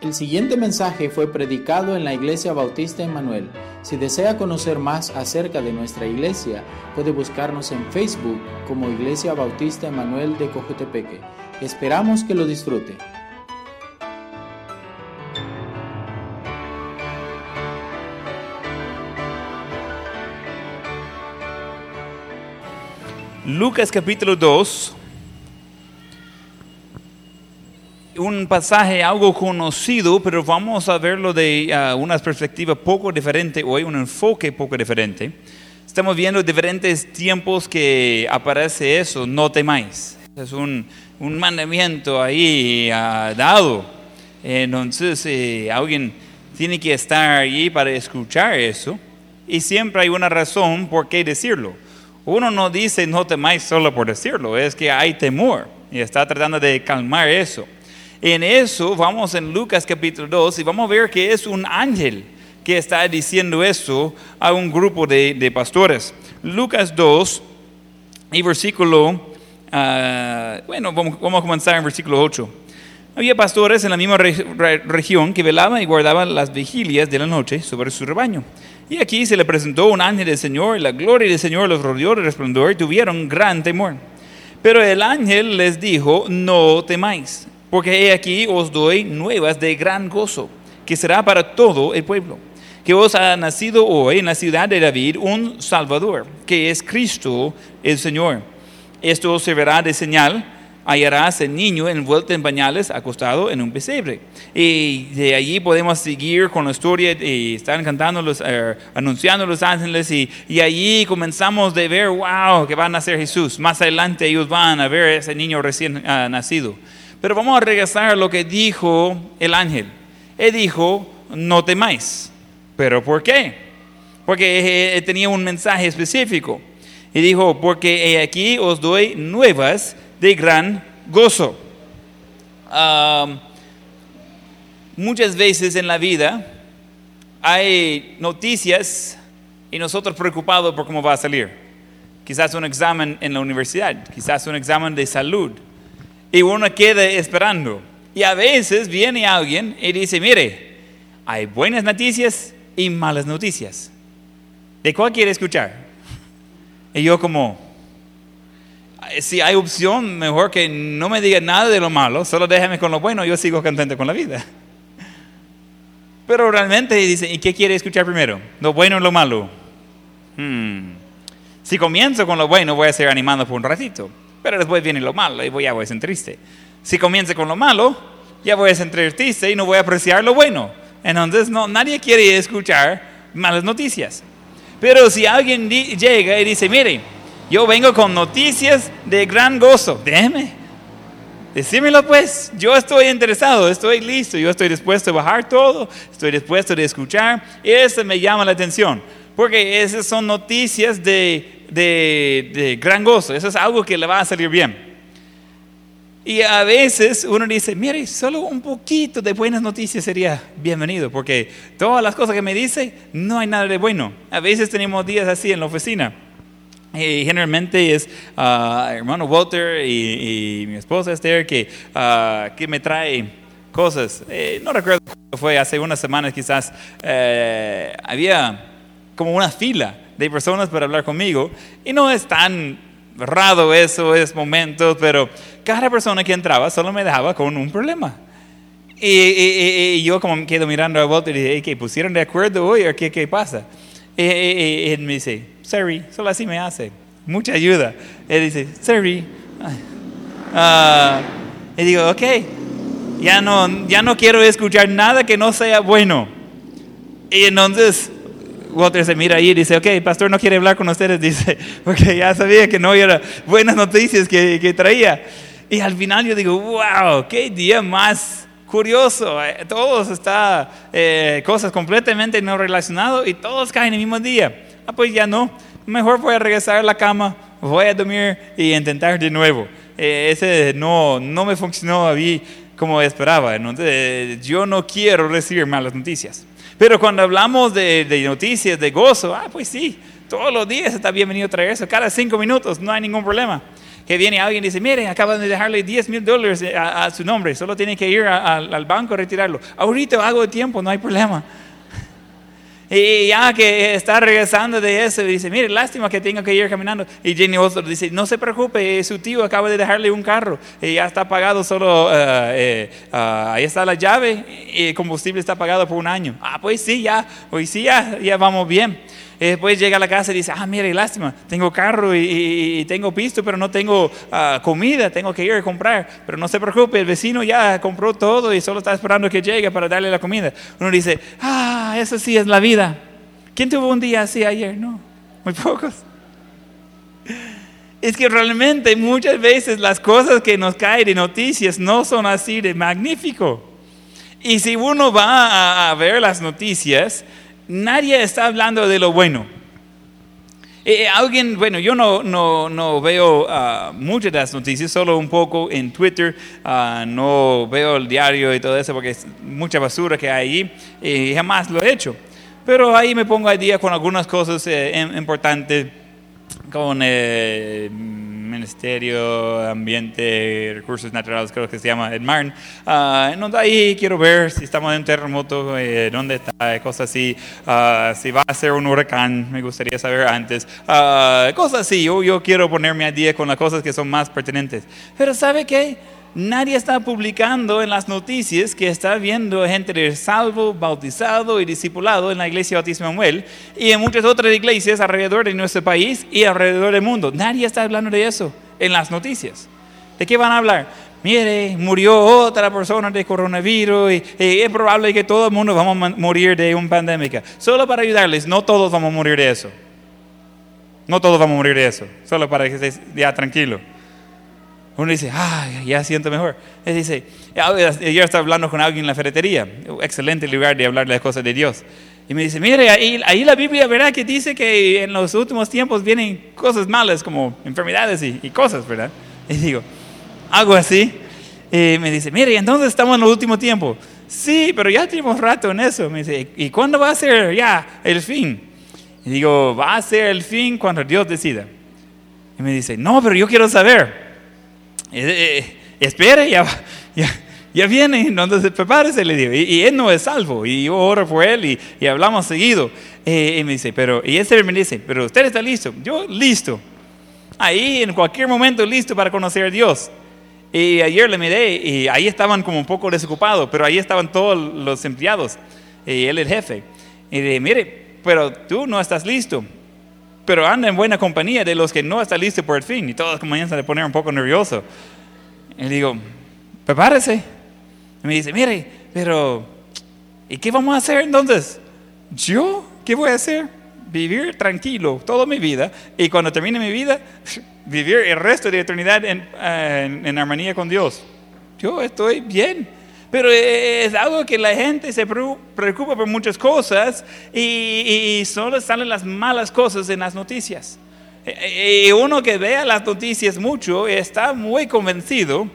El siguiente mensaje fue predicado en la Iglesia Bautista Emanuel. Si desea conocer más acerca de nuestra iglesia, puede buscarnos en Facebook como Iglesia Bautista Emanuel de Cojutepeque. Esperamos que lo disfrute. Lucas capítulo 2, un pasaje algo conocido, pero vamos a verlo de uh, una perspectiva poco diferente hoy, un enfoque poco diferente. Estamos viendo diferentes tiempos que aparece eso, no temáis. Es un, un mandamiento ahí uh, dado. Entonces eh, alguien tiene que estar allí para escuchar eso y siempre hay una razón por qué decirlo. Uno no dice no temáis solo por decirlo, es que hay temor y está tratando de calmar eso. En eso vamos en Lucas capítulo 2 y vamos a ver que es un ángel que está diciendo eso a un grupo de, pastores. Lucas 2 y versículo, uh, bueno, vamos, a comenzar en versículo 8. Había pastores en la misma re, re, región que velaban y guardaban las vigilias de la noche sobre su rebaño. Y aquí se le presentó un ángel del Señor, y la gloria del Señor los rodeó de resplandor y tuvieron gran temor. Pero el ángel les dijo, no temáis, porque he aquí os doy nuevas de gran gozo, que será para todo el pueblo, que os ha nacido hoy en la ciudad de David un Salvador, que es Cristo el Señor. Esto os servirá de señal hallarás el niño envuelto en pañales, acostado en un pesebre. Y de allí podemos seguir con la historia y están cantando, los, eh, anunciando los ángeles y, y allí comenzamos de ver, wow, que va a nacer Jesús. Más adelante ellos van a ver ese niño recién uh, nacido. Pero vamos a regresar a lo que dijo el ángel. Él dijo, no temáis. ¿Pero por qué? Porque él tenía un mensaje específico. Y dijo, porque aquí os doy nuevas de gran gozo. Um, muchas veces en la vida hay noticias y nosotros preocupados por cómo va a salir. Quizás un examen en la universidad, quizás un examen de salud. Y uno queda esperando. Y a veces viene alguien y dice, mire, hay buenas noticias y malas noticias. ¿De cuál quiere escuchar? Y yo como, si hay opción, mejor que no me diga nada de lo malo, solo déjame con lo bueno, yo sigo contento con la vida. Pero realmente dice, ¿y qué quiere escuchar primero? ¿Lo bueno o lo malo? Hmm. Si comienzo con lo bueno, voy a ser animado por un ratito, pero después viene lo malo y ya voy a ser triste. Si comienzo con lo malo, ya voy a ser triste y no voy a apreciar lo bueno. Entonces, no, nadie quiere escuchar malas noticias. Pero si alguien llega y dice, mire, yo vengo con noticias de gran gozo. Déjeme. Decímelo pues. Yo estoy interesado, estoy listo, yo estoy dispuesto a bajar todo, estoy dispuesto a escuchar. Eso me llama la atención. Porque esas son noticias de, de, de gran gozo. Eso es algo que le va a salir bien. Y a veces uno dice, mire, solo un poquito de buenas noticias sería bienvenido, porque todas las cosas que me dice, no hay nada de bueno. A veces tenemos días así en la oficina. Y generalmente es uh, hermano Walter y, mi esposa Esther que, uh, que me trae cosas. Eh, no recuerdo, fue hace unas semanas quizás, eh, había como una fila de personas para hablar conmigo y no es tan raro eso, es momentos, pero cada persona que entraba solo me dejaba con un problema. Y, y, y yo como me quedo mirando a Walter y dije, ¿qué pusieron de acuerdo hoy o qué, qué pasa? Y, él me dice, sorry, solo así me hace. Mucha ayuda. Él dice, sorry. Uh, y digo, ok, ya no, ya no quiero escuchar nada que no sea bueno. Y entonces Walter se mira ahí y dice, ok, pastor no quiere hablar con ustedes, dice, porque ya sabía que no eran buenas noticias que, que traía. Y al final yo digo, wow, qué día más curioso. Todos está eh, cosas completamente no relacionadas y todos caen el mismo día. Ah, pues ya no. Mejor voy a regresar a la cama, voy a dormir y intentar de nuevo. Eh, ese no, no me funcionó a mí como esperaba. Entonces, yo no quiero recibir malas noticias. Pero cuando hablamos de, noticias, de gozo, ah, pues sí, todos los días está bienvenido a traer eso, cada cinco minutos, no hay ningún problema. Que viene alguien y dice, mire, acaban de dejarle 10 mil dólares a, su nombre, solo tiene que ir al banco a retirarlo. Ahorita hago tiempo, no hay problema. Y ya que está regresando de eso, dice, mire, lástima que tenga que ir caminando. Y Jenny Osler dice, no se preocupe, su tío acaba de dejarle un carro y ya está pagado solo, eh, eh, ah, ahí está la llave y el combustible está pagado por un año. Ah, pues sí, ya, pues sí, ya, ya vamos bien. Y después llega a la casa y dice, ah, mire, lástima, tengo carro y, tengo pisto, pero no tengo ah, comida, tengo que ir a comprar. Pero no se preocupe, el vecino ya compró todo y solo está esperando que llegue para darle la comida. Uno dice, ah, eso sí es la vida. ¿Quién tuvo un día así ayer? No, muy pocos. Es que realmente muchas veces las cosas que nos caen de noticias no son así de magnífico. Y si uno va a ver las noticias, nadie está hablando de lo bueno. Eh, alguien, bueno, yo no, no, no veo uh, muchas de las noticias, solo un poco en Twitter, uh, no veo el diario y todo eso porque es mucha basura que hay ahí y jamás lo he hecho. Pero ahí me pongo al día con algunas cosas eh, importantes, con eh, Ministerio Ambiente, Recursos Naturales, creo que se llama EDMARN. Uh, ahí quiero ver si estamos en un terremoto, eh, dónde está, cosas así. Ah, si va a ser un huracán, me gustaría saber antes. Ah, cosas así, yo, yo quiero ponerme al día con las cosas que son más pertinentes. Pero ¿sabe qué? Nadie está publicando en las noticias que está viendo gente salvo, bautizado y discipulado en la iglesia Bautismo Manuel y en muchas otras iglesias alrededor de nuestro país y alrededor del mundo. Nadie está hablando de eso en las noticias. ¿De qué van a hablar? Mire, murió otra persona de coronavirus y, es probable que todo el mundo vamos a morir de una pandemia. Solo para ayudarles, no todos vamos a morir de eso. No todos vamos a morir de eso. Solo para que estés ya tranquilo. Uno dice, ah, ya siento mejor. Él dice, yo estaba hablando con alguien en la ferretería, excelente lugar de hablar las cosas de Dios. Y me dice, mire, ahí, ahí la Biblia verá que dice que en los últimos tiempos vienen cosas malas como enfermedades y, y cosas, ¿verdad? Y digo, algo así. Y me dice, mire, entonces estamos en el último tiempo. Sí, pero ya tenemos rato en eso. Me dice, ¿y cuándo va a ser ya el fin? Y digo, va a ser el fin cuando Dios decida. Y me dice, no, pero yo quiero saber. Eh, eh, ya, ya, ya, viene, entonces prepárese, le digo. Y, él no es salvo, y yo oro por él y, hablamos seguido. Eh, y me dice, pero, y ese me dice, pero usted está listo. Yo, listo. Ahí, en cualquier momento, listo para conocer a Dios. Y ayer le miré y ahí estaban como un poco desocupados, pero ahí estaban todos los empleados y él el jefe. Y dije, mire, pero tú no estás listo pero anda en buena compañía de los que no están listos por el fin. Y todos comienzan a poner un poco nervioso. Y le digo, prepárese. Y me dice, mire, pero ¿y qué vamos a hacer entonces? ¿Yo? ¿Qué voy a hacer? Vivir tranquilo toda mi vida y cuando termine mi vida, vivir el resto de eternidad en, en, en armonía con Dios. Yo estoy bien. Pero es algo que la gente se preocupa por muchas cosas y, solo salen las malas cosas en las noticias. Y uno que vea las noticias mucho está muy convencido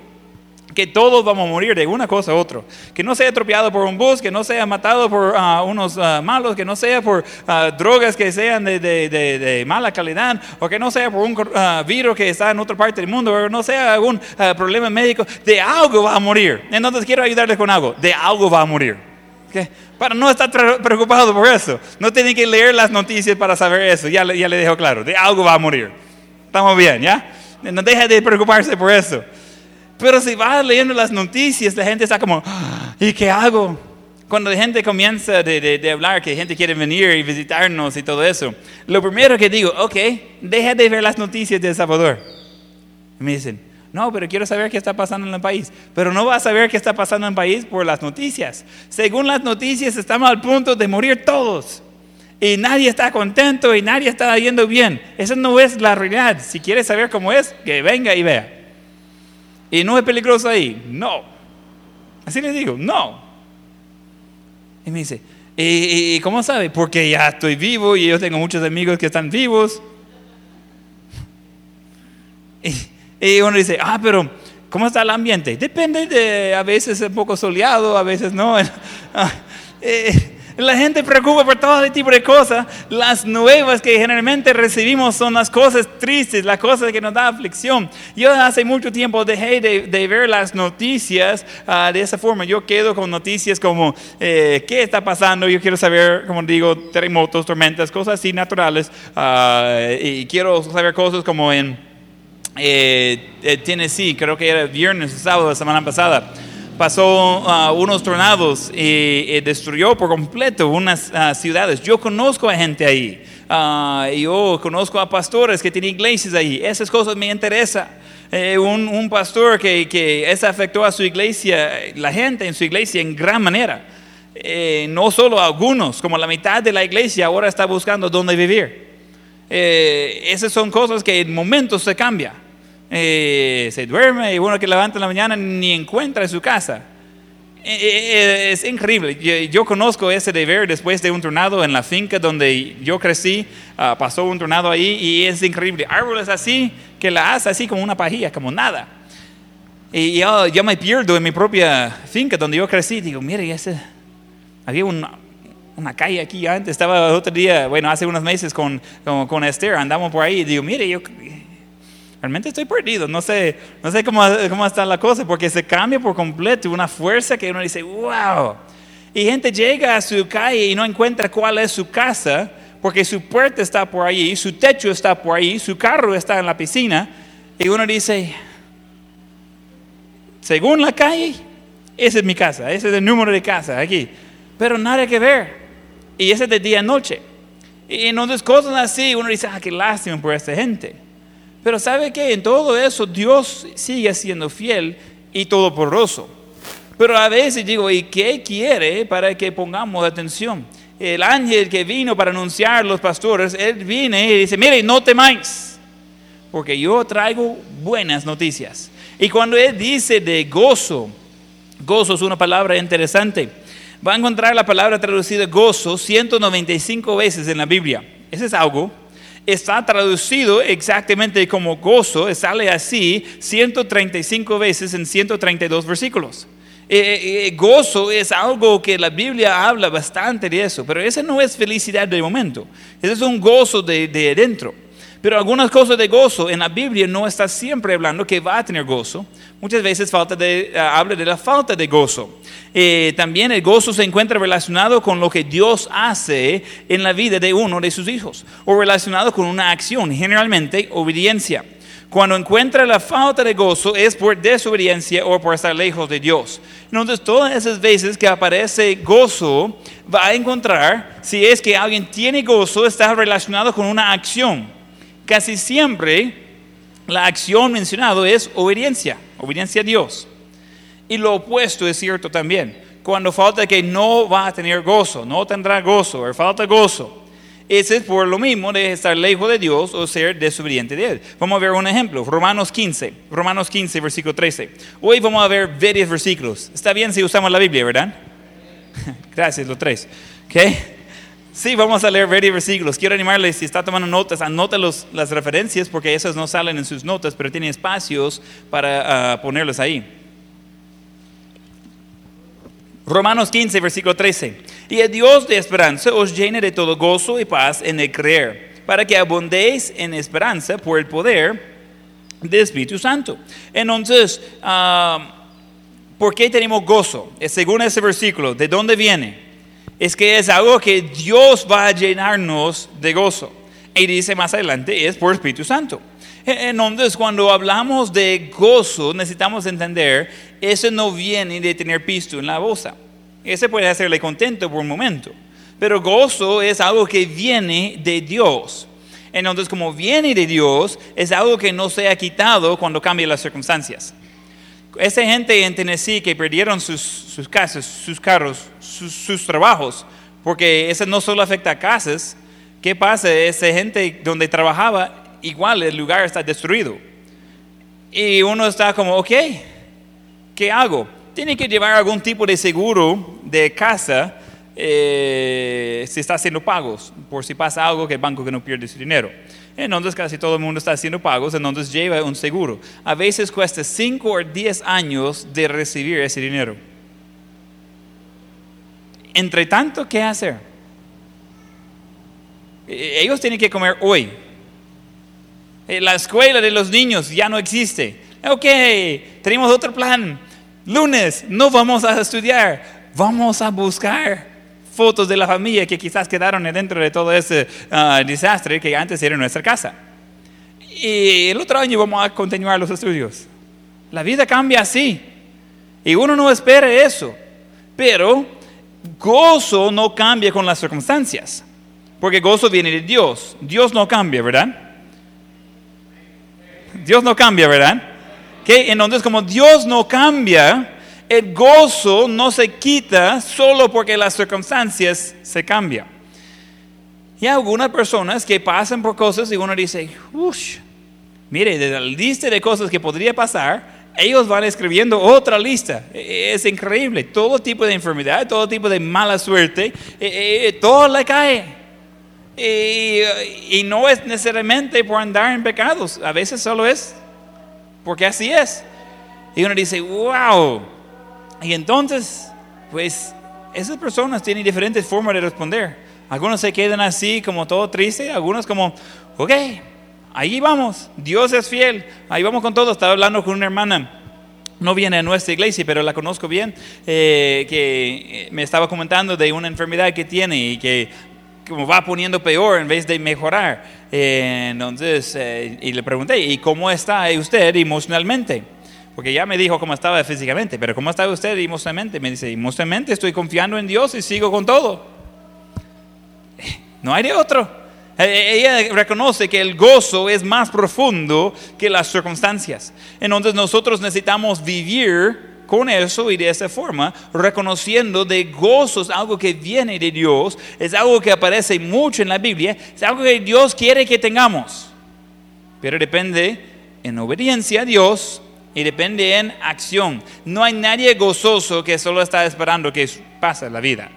que todos vamos a morir de una cosa u otra. Que no sea atropellado por un bus, que no sea matado por ah, unos ah, malos, que no sea por ah, drogas que sean de, de, mala calidad, o que no sea por un virus que está en otra parte del mundo, o no sea algún problema médico. De algo va a morir. Entonces quiero ayudarles con algo. De algo va a morir. Para no estar preocupado por eso. No tienen que leer las noticias para saber eso. Ya, ya le dejo claro. De algo va a morir. Estamos bien, ¿ya? No deje de preocuparse por eso. Pero si vas leyendo las noticias, la gente está como, ah, ¿y qué hago? Cuando la gente comienza de, de, hablar que gente quiere venir y visitarnos y todo eso, lo primero que digo, ok, deja de ver las noticias de El Salvador. Y me dicen, no, pero quiero saber qué está pasando en el país. Pero no vas a saber qué está pasando en el país por las noticias. Según las noticias, estamos al punto de morir todos. Y nadie está contento y nadie está yendo bien. Esa no es la realidad. Si quieres saber cómo es, que venga y vea. ¿Y no es peligroso ahí? No. Así le digo, no. Y me dice, ¿y, cómo sabe? Porque ya estoy vivo y yo tengo muchos amigos que están vivos. Y, uno dice, ah, pero ¿cómo está el ambiente? Depende de, a veces es un poco soleado, a veces no. La gente preocupa por todo tipo de cosas. Las nuevas que generalmente recibimos son las cosas tristes, las cosas que nos da aflicción. Yo hace mucho tiempo dejé de, ver las noticias ah, de esa forma. Yo quedo con noticias como eh, qué está pasando. Yo quiero saber, como digo, terremotos, tormentas, cosas así naturales. Ah, y quiero saber cosas como en eh, eh, Tennessee, creo que era viernes sábado de la semana pasada pasó uh, unos tornados y, destruyó por completo unas uh, ciudades. Yo conozco a gente ahí. Uh, yo conozco a pastores que tienen iglesias ahí. Esas cosas me interesan. Eh, un, pastor que, que eso afectó a su iglesia, la gente en su iglesia en gran manera. Eh, no solo algunos, como la mitad de la iglesia ahora está buscando dónde vivir. Eh, esas son cosas que en momentos se cambian. Eh, se duerme y uno que levanta en la mañana ni encuentra su casa. Eh, eh, es increíble. Yo, conozco ese deber después de un tornado en la finca donde yo crecí. Ah, pasó un tornado ahí y es increíble. Árboles así que la hace así como una pajilla, como nada. Y yo, me pierdo en mi propia finca donde yo crecí. Digo, mire, ese, había una, una calle aquí antes. Estaba otro día, bueno, hace unos meses con, con, con Esther, andamos por ahí. Y digo, mire, yo realmente estoy perdido, no sé, no sé cómo, cómo está la cosa, porque se cambia por completo, una fuerza que uno dice, wow. Y gente llega a su calle y no encuentra cuál es su casa, porque su puerta está por ahí, su techo está por ahí, su carro está en la piscina, y uno dice, según la calle, esa es mi casa, ese es el número de casa aquí, pero nada que ver. Y ese es de día a noche. Y entonces cosas así, uno dice, ah, qué lástima por esta gente. Pero sabe que en todo eso Dios sigue siendo fiel y todopoderoso. Pero a veces digo, ¿y qué quiere para que pongamos atención? El ángel que vino para anunciar a los pastores, él viene y dice, mire, no temáis, porque yo traigo buenas noticias. Y cuando él dice de gozo, gozo es una palabra interesante. Va a encontrar la palabra traducida gozo 195 veces en la Biblia. Ese es algo está traducido exactamente como gozo, sale así 135 veces en 132 versículos. Eh, eh, eh, gozo es algo que la Biblia habla bastante de eso, pero ese no es felicidad de momento, ese es un gozo de, de dentro. Pero algunas cosas de gozo en la Biblia no está siempre hablando que va a tener gozo. Muchas veces falta de, eh, habla de la falta de gozo. Eh, también el gozo se encuentra relacionado con lo que Dios hace en la vida de uno de sus hijos o relacionado con una acción, generalmente obediencia. Cuando encuentra la falta de gozo es por desobediencia o por estar lejos de Dios. Entonces, todas esas veces que aparece gozo, va a encontrar, si es que alguien tiene gozo, está relacionado con una acción casi siempre la acción mencionada es obediencia, obediencia a Dios. Y lo opuesto es cierto también. Cuando falta que no va a tener gozo, no tendrá gozo, o falta gozo. Ese es por lo mismo de estar lejos de Dios o ser desobediente de Él. Vamos a ver un ejemplo. Romanos 15. Romanos 15, versículo 13. Hoy vamos a ver varios versículos. Está bien si usamos la Biblia, ¿verdad? Gracias, los tres. ¿Okay? Sí, vamos a leer varios versículos. Quiero animarles, si está tomando notas, anota las referencias porque esas no salen en sus notas, pero tiene espacios para ah, ponerlos ahí. Romanos 15, versículo 13. Y el Dios de esperanza os llene de todo gozo y paz en el creer, para que abundéis en esperanza por el poder del Espíritu Santo. Entonces, ah, ¿por qué tenemos gozo? Según ese versículo, ¿de dónde viene? Es que es algo que Dios va a llenarnos de gozo. Y dice más adelante, es por Espíritu Santo. E, entonces, cuando hablamos de gozo, necesitamos entender, eso no viene de tener pisto en la bolsa. Ese puede hacerle contento por un momento. Pero gozo es algo que viene de Dios. Entonces, como viene de Dios, es algo que no se ha quitado cuando cambian las circunstancias. Esa gente en Tennessee que perdieron sus, sus casas, sus carros, sus, trabajos, porque eso no solo afecta a casas, ¿qué pasa? Esa gente donde trabajaba, igual el lugar está destruido. Y uno está como, ok, ¿qué hago? Tiene que llevar algún tipo de seguro de casa eh, si está haciendo pagos, por si pasa algo que el banco que no pierde su dinero. Entonces casi todo el mundo está haciendo pagos, entonces lleva un seguro. A veces cuesta 5 o 10 años de recibir ese dinero. Entre tanto, ¿qué hacer? Eh, Ellos tienen que comer hoy. Eh, La escuela de los niños ya no existe. Ok, tenemos otro plan. Lunes no vamos a estudiar, vamos a buscar fotos de la familia que quizás quedaron dentro de todo ese ah, desastre que antes era nuestra casa. Y el otro año vamos a continuar los estudios. La vida cambia así. Y uno no espera eso. Pero gozo no cambia con las circunstancias. Porque gozo viene de Dios. Dios no cambia, ¿verdad? Dios no cambia, ¿verdad? Que entonces como Dios no cambia, el gozo no se quita solo porque las circunstancias se cambian. Y algunas personas que pasan por cosas y uno dice, uff, mire, de la lista de cosas que podría pasar, ellos van escribiendo otra lista. E- Es increíble. Todo tipo de enfermedad, todo tipo de mala suerte, eh, todo le cae. Y, y no es necesariamente por andar en pecados, a veces solo es porque así es. Y uno dice, wow. Y entonces, pues, esas personas tienen diferentes formas de responder. Algunos se quedan así, como todo triste, algunos como, ok, ahí vamos, Dios es fiel, ahí vamos con todo. Estaba hablando con una hermana no viene a nuestra iglesia, pero la conozco bien, eh, que me estaba comentando de una enfermedad que tiene y que como va poniendo peor en vez de mejorar. Eh, entonces, eh, y le pregunté, ¿y cómo está usted emocionalmente? Porque ya me dijo cómo estaba físicamente, pero ¿cómo está usted emocionalmente? Me dice, emocionalmente estoy confiando en Dios y sigo con todo. No hay de otro. Eh, Ella reconoce que el gozo es más profundo que las circunstancias. Entonces nosotros necesitamos vivir con eso y de esa forma, reconociendo de gozo es algo que viene de Dios, es algo que aparece mucho en la Biblia, es algo que Dios quiere que tengamos. Pero depende en obediencia a Dios y depende en acción. No hay nadie gozoso que solo está esperando que pase la vida.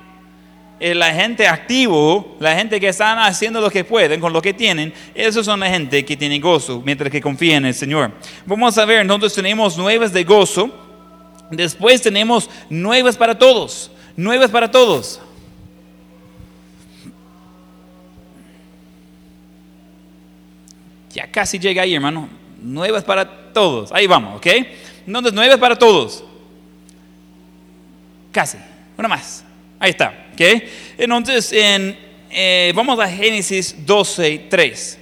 Eh, La gente activo, la gente que están haciendo lo que pueden con lo que tienen, esos son la gente que tiene gozo mientras que confía en el Señor. Vamos a ver, entonces tenemos nuevas de gozo, después tenemos nuevas para todos, nuevas para todos. Ya casi llega ahí, hermano. Nuevas para todos. Ahí vamos, ¿ok? Entonces, nuevas para todos. Casi. Una más. Ahí está. ¿ok? Entonces, en, eh, vamos a Génesis 12, 3.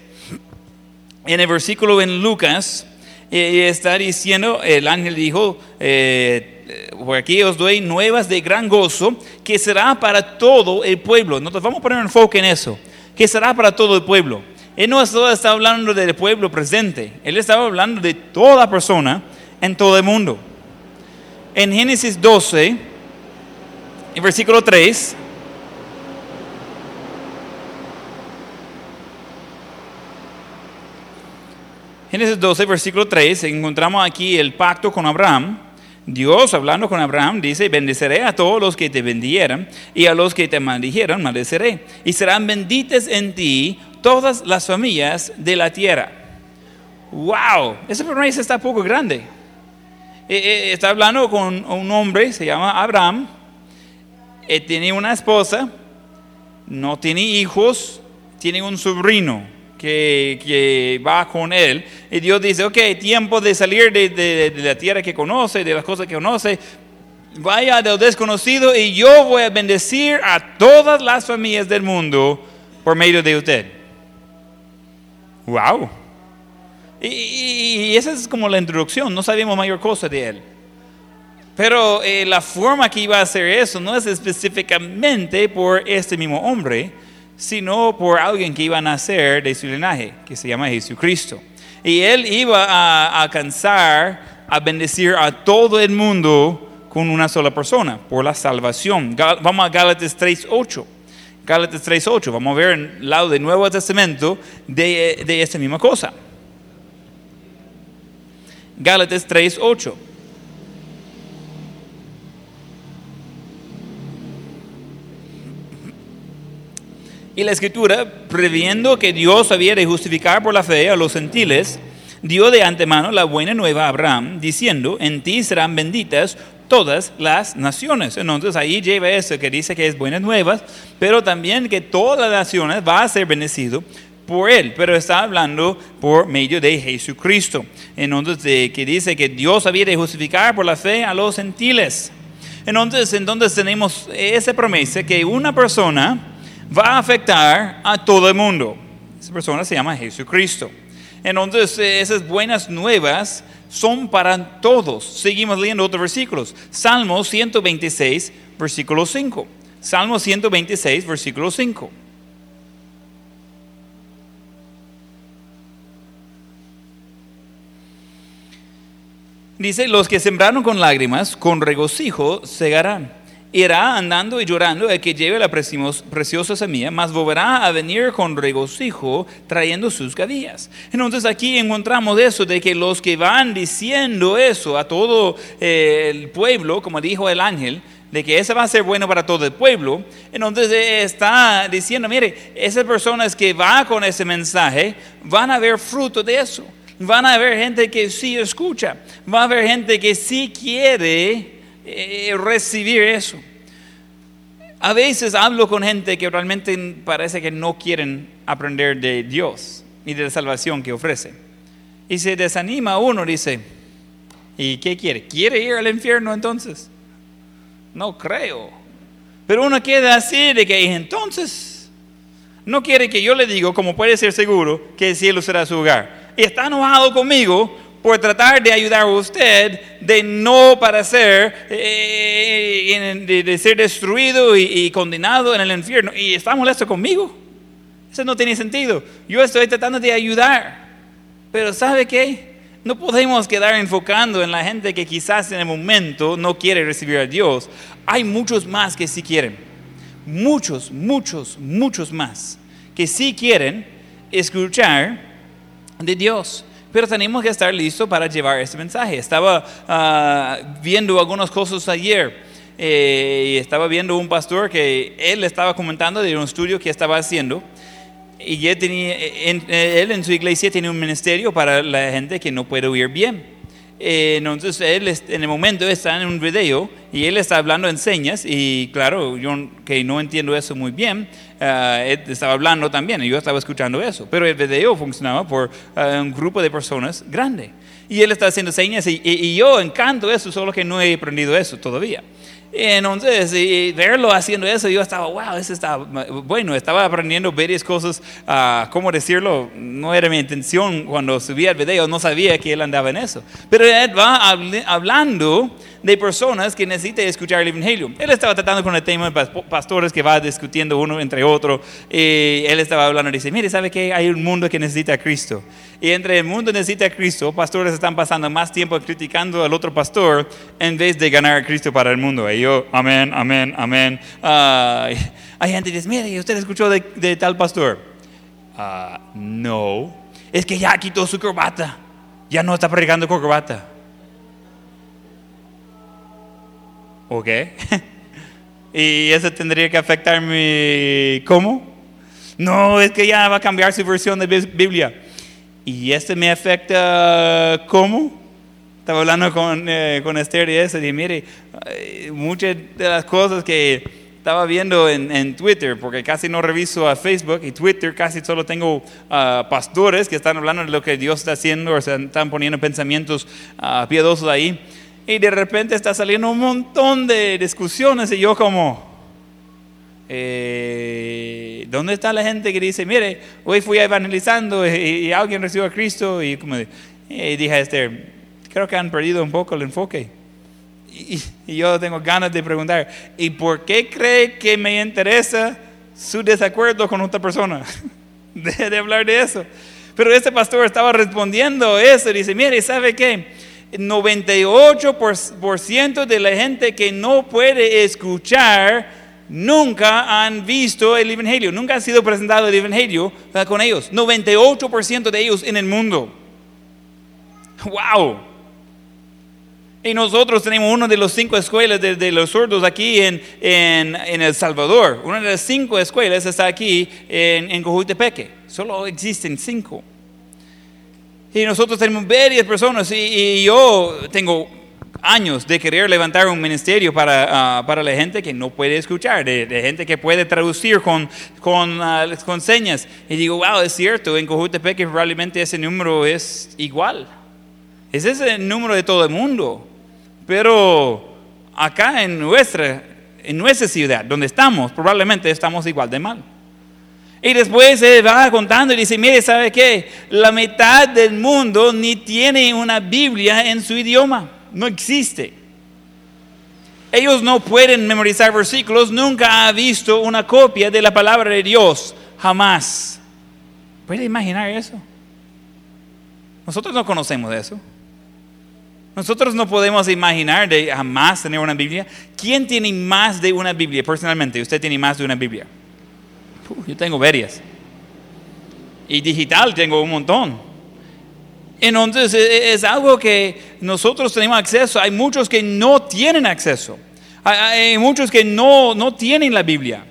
En el versículo en Lucas, eh, está diciendo, el ángel dijo, eh, eh, por aquí os doy nuevas de gran gozo, que será para todo el pueblo. Nosotros vamos a poner enfoque en eso, que será para todo el pueblo. Él no solo está hablando del pueblo presente, él estaba hablando de toda persona en todo el mundo. En Génesis 12, en versículo 3, Génesis 12, versículo 3, encontramos aquí el pacto con Abraham. Dios hablando con Abraham dice, bendeceré a todos los que te bendieran y a los que te maldijeran, maldeceré. Y serán benditas en ti todas las familias de la tierra. ¡Wow! Esa promesa está poco grande. Eh, eh, está hablando con un hombre, se llama Abraham. Eh, tiene una esposa, no tiene hijos, tiene un sobrino que, que va con él. Y Dios dice, ok, tiempo de salir de, de- de la tierra que conoce, de las cosas que conoce. Vaya del desconocido y yo voy a bendecir a todas las familias del mundo por medio de usted. ¡Wow! Y, y- y esa es como la introducción, no sabíamos mayor cosa de él. Pero eh, la forma que iba a hacer eso no es específicamente por este mismo hombre, sino por alguien que iba a nacer de su linaje, que se llama Jesucristo. Y él iba a alcanzar a bendecir a todo el mundo con una sola persona, por la salvación. Vamos a Gálatas 3.8. Gálatas 3.8, vamos a ver el lado del Nuevo Testamento de, de esta misma cosa. Gálatas 3.8. Y la escritura, previendo que Dios había de justificar por la fe a los gentiles, dio de antemano la buena nueva a Abraham, diciendo, en ti serán benditas todas las naciones. Entonces ahí lleva eso que dice que es buenas nuevas, pero también que todas las naciones va a ser bendecido por él, pero está hablando por medio de Jesucristo. Entonces, que dice que Dios había de justificar por la fe a los gentiles. Entonces, entonces tenemos esa promesa que una persona va a afectar a todo el mundo. Esa persona se llama Jesucristo. Entonces, esas buenas nuevas son para todos. Seguimos leyendo otros versículos. Salmo 126, versículo 5. Salmo 126, versículo 5. Dice, los que sembraron con lágrimas, con regocijo segarán. Irá andando y llorando el que lleve la preciosa semilla, mas volverá a venir con regocijo trayendo sus gavillas. Entonces aquí encontramos eso de que los que van diciendo eso a todo eh, el pueblo, como dijo el ángel, de que ese va a ser bueno para todo el pueblo, entonces está diciendo, mire, esas personas que van con ese mensaje van a ver fruto de eso. Van a haber gente que sí escucha, va a haber gente que sí quiere eh, recibir eso. A veces hablo con gente que realmente parece que no quieren aprender de Dios y de la salvación que ofrece. Y se desanima uno, dice, ¿y qué quiere? ¿Quiere ir al infierno entonces? No creo. Pero uno queda así de que entonces no quiere que yo le diga, como puede ser seguro, que el cielo será su hogar y está enojado conmigo por tratar de ayudar a usted de no parecer, eh, de, ser destruido y, condenado en el infierno. Y está molesto conmigo. Eso no tiene sentido. Yo estoy tratando de ayudar. Pero ¿sabe qué? No podemos quedar enfocando en la gente que quizás en el momento no quiere recibir a Dios. Hay muchos más que sí quieren. Muchos, muchos, muchos más que sí quieren escuchar de Dios. Pero tenemos que estar listos para llevar este mensaje. Estaba ah, viendo algunas cosas ayer. Eh, y estaba viendo un pastor que él estaba comentando de un estudio que estaba haciendo. Y él, tenía, él en su iglesia tiene un ministerio para la gente que no puede oír bien. Eh, entonces él en el momento está en un video y él está hablando en señas y claro, yo que no entiendo eso muy bien, él estaba hablando también y yo estaba escuchando eso, pero el video funcionaba por uh, un grupo de personas grande y él está haciendo señas y yo encanto eso, solo que no he aprendido eso todavía. Entonces, y verlo haciendo eso, yo estaba, wow, eso está bueno, estaba aprendiendo varias cosas, uh, ¿cómo decirlo? No era mi intención cuando subía el video, no sabía que él andaba en eso. Pero él va hablando de personas que necesitan escuchar el Evangelio. Él estaba tratando con el tema de pastores que va discutiendo uno entre otro. Y él estaba hablando y dice, mire, ¿sabe qué? Hay un mundo que necesita a Cristo. Y entre el mundo necesita a Cristo, pastores están pasando más tiempo criticando al otro pastor en vez de ganar a Cristo para el mundo. Y yo, amén, amén, amén. hay gente que dice, mire, ¿usted escuchó de, tal pastor? Ah, no. Es que ya quitó su corbata. Ya no está predicando con corbata. ¿Ok? ¿Y eso tendría que afectar mi... ¿Cómo? No, es que ya va a cambiar su versión de Biblia. ¿Y este me afecta cómo? Estaba hablando con, eh, con Esther y eso, y mire, muchas de las cosas que estaba viendo en, en, Twitter, porque casi no reviso a Facebook y Twitter, casi solo tengo uh, pastores que están hablando de lo que Dios está haciendo, o están poniendo pensamientos uh, piadosos ahí y de repente está saliendo un montón de discusiones y yo como, eh, ¿dónde está la gente que dice, mire, hoy fui evangelizando y, alguien recibió a Cristo y como dije a Esther, creo que han perdido un poco el enfoque. Y, y, yo tengo ganas de preguntar, ¿y por qué cree que me interesa su desacuerdo con otra persona? Deje de hablar de eso. Pero este pastor estaba respondiendo eso y dice, mire, ¿sabe qué? 98% de la gente que no puede escuchar nunca han visto el Evangelio, nunca ha sido presentado el Evangelio con ellos. 98% de ellos en el mundo. ¡Wow! Y nosotros tenemos una de las cinco escuelas de, los sordos aquí en, El Salvador. Una de las cinco escuelas está aquí en, en Cojutepeque. Solo existen cinco. Y nosotros tenemos varias personas y, yo tengo años de querer levantar un ministerio para, ah, para la gente que no puede escuchar, de, de gente que puede traducir con, con, ah, con señas. Y digo, wow, es cierto, en Cojutepec probablemente ese número es igual. Ese es el número de todo el mundo. Pero acá en nuestra, en nuestra ciudad, donde estamos, probablemente estamos igual de mal. Y después se va contando y dice, mire, ¿sabe qué? La mitad del mundo ni tiene una Biblia en su idioma. No existe. Ellos no pueden memorizar versículos, nunca ha visto una copia de la palabra de Dios, jamás. ¿Puede imaginar eso? Nosotros no conocemos eso. Nosotros no podemos imaginar de jamás tener una Biblia. ¿Quién tiene más de una Biblia personalmente? Usted tiene más de una Biblia. Yo tengo varias. Y digital tengo un montón. Entonces e, e, es algo que nosotros tenemos acceso. Hay muchos que no tienen acceso. Hay muchos que no, no tienen la Biblia.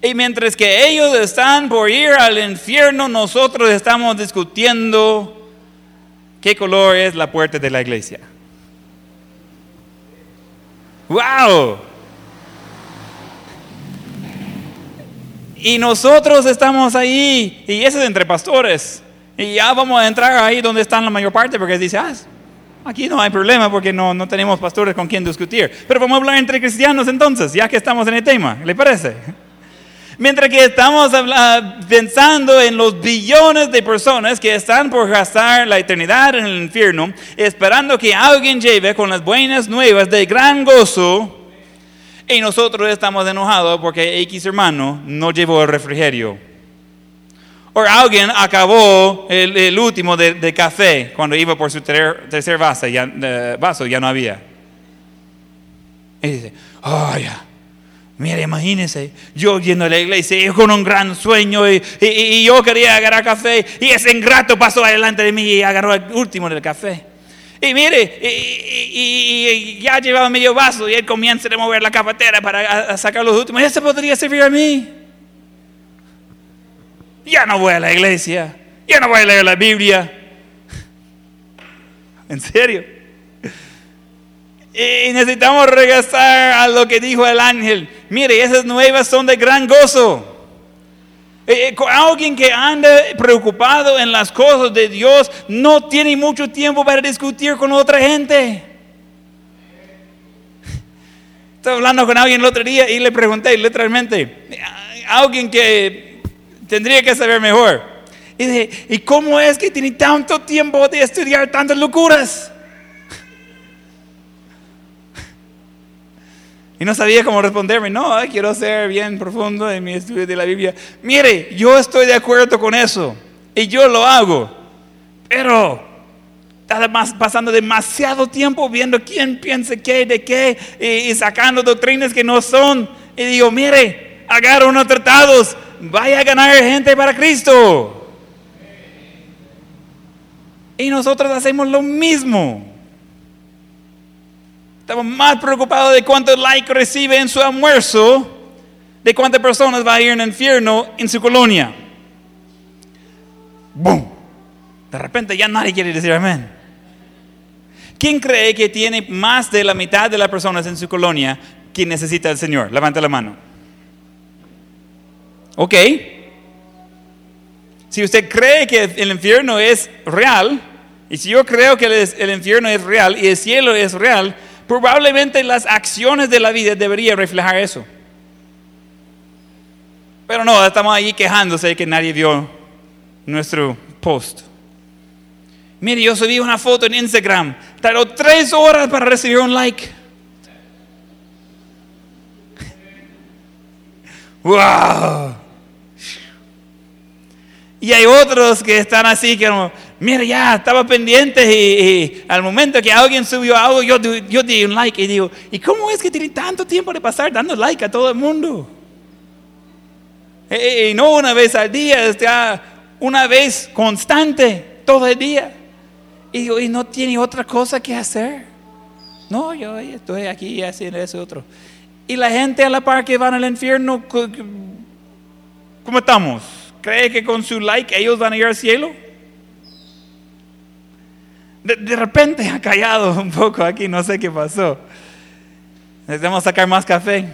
Y mientras que ellos están por ir al infierno, nosotros estamos discutiendo ¿Qué color es la puerta de la iglesia? ¡Wow! Y nosotros estamos ahí, y eso es entre pastores. Y ya vamos a entrar ahí donde están la mayor parte, porque dice, ah, aquí no hay problema porque no, no tenemos pastores con quien discutir. Pero vamos a hablar entre cristianos entonces, ya que estamos en el tema, ¿le parece? Mientras que estamos pensando en los billones de personas que están por gastar la eternidad en el infierno, esperando que alguien lleve con las buenas nuevas de gran gozo, y nosotros estamos enojados porque X hermano no llevó el refrigerio. O alguien acabó el, último de, café cuando iba por su tercer, vaso, ya, vaso, ya no había. Y dice, oh ya Mira, imagínense, yo yendo a la iglesia con un gran sueño y, yo quería agarrar café y ese ingrato pasó adelante de mí y agarró el último del café. Y mire, y, ya llevaba medio vaso y él comienza a mover la cafetera para sacar los últimos. Eso podría servir a mí. Ya no voy a la iglesia, ya no voy a leer la Biblia. ¿En serio? Y necesitamos regresar a lo que dijo el ángel. Mire, esas nuevas son de gran gozo. Eh, eh, alguien que anda preocupado en las cosas de Dios no tiene mucho tiempo para discutir con otra gente. Estaba hablando con alguien el otro día y le pregunté literalmente, alguien que tendría que saber mejor. Y dije, ¿y cómo es que tiene tanto tiempo de estudiar tantas locuras? Y no sabía cómo responderme. No, quiero ser bien profundo en mi estudio de la Biblia. Mire, yo estoy de acuerdo con eso. Y yo lo hago. Pero está pasando demasiado tiempo viendo quién piensa qué, de qué, y, sacando doctrinas que no son. Y digo, mire, agarra unos tratados, vaya a ganar gente para Cristo. Y nosotros hacemos lo mismo. Estamos más preocupados de cuántos likes recibe en su almuerzo, de cuántas personas va a ir el infierno en su colonia. ¡Bum! De repente ya nadie quiere decir amén. ¿Quién cree que tiene más de la mitad de las personas en su colonia que necesita el Señor? Levanta la mano. Ok. Si usted cree que el infierno es real, y si yo creo que el infierno es real y el cielo es real, probablemente las acciones de la vida deberían reflejar eso. Pero no, estamos ahí quejándose de que nadie vio nuestro post. Mire, yo subí una foto en Instagram, tardó tres horas para recibir un like. ¡Wow! Y hay otros que están así, que mira, ya estaba pendiente y, al momento que alguien subió algo, yo, yo di un like y digo, ¿y cómo es que tiene tanto tiempo de pasar dando like a todo el mundo? Y, no una vez al día, está una vez constante, todo el día. Y digo, ¿y no tiene otra cosa que hacer? No, yo estoy aquí haciendo eso otro. Y la gente a la par que van al infierno, ¿cómo estamos? ¿Cree que con su like ellos van a ir al cielo? De, repente ha callado un poco aquí, no sé qué pasó. Necesitamos sacar más café.